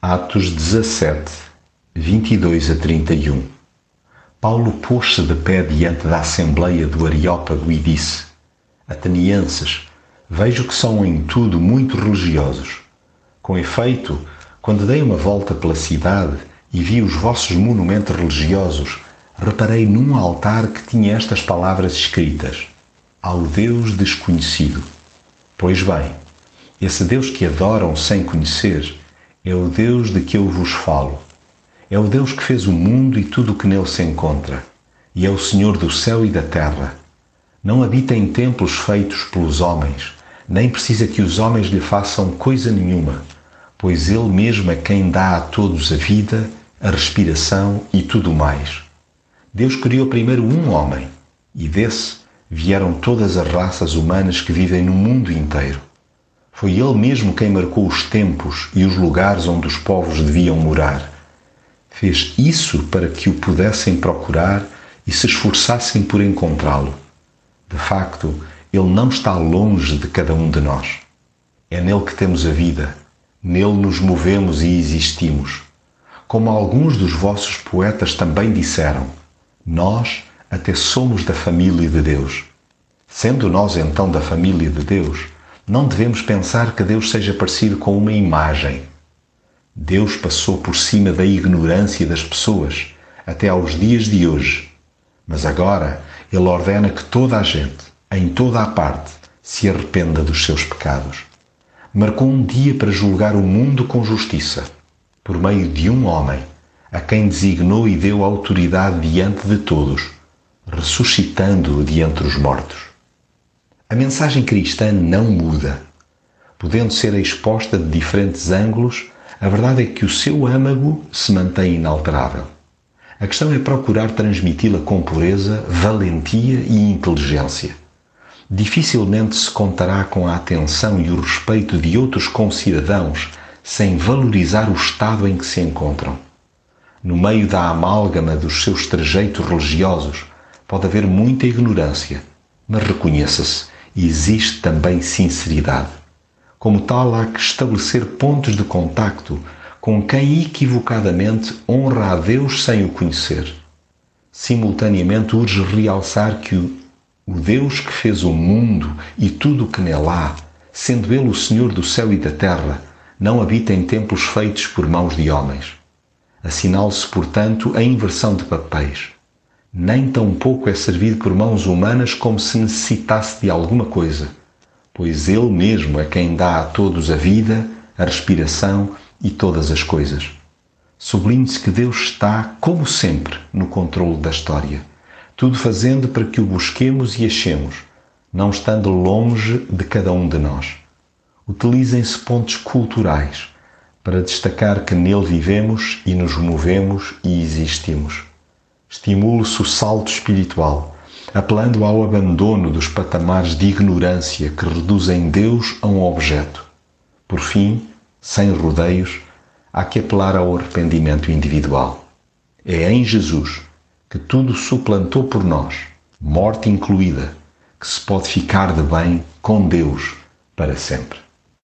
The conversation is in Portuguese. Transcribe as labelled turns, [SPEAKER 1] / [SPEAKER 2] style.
[SPEAKER 1] Atos 17, 22 a 31 Paulo pôs-se de pé diante da Assembleia do Areópago e disse: Atenienses, vejo que são em tudo muito religiosos. Com efeito, quando dei uma volta pela cidade e vi os vossos monumentos religiosos, reparei num altar que tinha estas palavras escritas: Ao Deus desconhecido. Pois bem, esse Deus que adoram sem conhecer é o Deus de que eu vos falo. É o Deus que fez o mundo e tudo o que nele se encontra, e é o Senhor do céu e da terra. Não habita em templos feitos pelos homens, nem precisa que os homens lhe façam coisa nenhuma, pois ele mesmo é quem dá a todos a vida, a respiração e tudo mais. Deus criou primeiro um homem, e desse vieram todas as raças humanas que vivem no mundo inteiro. Foi Ele mesmo quem marcou os tempos e os lugares onde os povos deviam morar. Fez isso para que o pudessem procurar e se esforçassem por encontrá-lo. De facto, Ele não está longe de cada um de nós. É nele que temos a vida, nele nos movemos e existimos. Como alguns dos vossos poetas também disseram, nós até somos da família de Deus. Sendo nós então da família de Deus, não devemos pensar que Deus seja parecido com uma imagem. Deus passou por cima da ignorância das pessoas até aos dias de hoje. Mas agora Ele ordena que toda a gente, em toda a parte, se arrependa dos seus pecados. Marcou um dia para julgar o mundo com justiça, por meio de um homem, a quem designou e deu autoridade diante de todos, ressuscitando-o de os mortos. A mensagem cristã não muda. Podendo ser exposta de diferentes ângulos, a verdade é que o seu âmago se mantém inalterável. A questão é procurar transmiti-la com pureza, valentia e inteligência. Dificilmente se contará com a atenção e o respeito de outros concidadãos sem valorizar o estado em que se encontram. No meio da amálgama dos seus trejeitos religiosos pode haver muita ignorância, mas reconheça-se existe também sinceridade. Como tal, há que estabelecer pontos de contacto com quem equivocadamente honra a Deus sem o conhecer. Simultaneamente, urge realçar que o, o Deus que fez o mundo e tudo o que nele há, sendo Ele o Senhor do céu e da terra, não habita em templos feitos por mãos de homens. Assinale-se, portanto, a inversão de papéis nem tão pouco é servido por mãos humanas como se necessitasse de alguma coisa, pois Ele mesmo é quem dá a todos a vida, a respiração e todas as coisas. Sublinhe-se que Deus está, como sempre, no controle da história, tudo fazendo para que o busquemos e achemos, não estando longe de cada um de nós. Utilizem-se pontos culturais para destacar que nele vivemos e nos movemos e existimos Estimule-se o salto espiritual, apelando ao abandono dos patamares de ignorância que reduzem Deus a um objeto. Por fim, sem rodeios, há que apelar ao arrependimento individual. É em Jesus que tudo suplantou por nós, morte incluída, que se pode ficar de bem com Deus para sempre.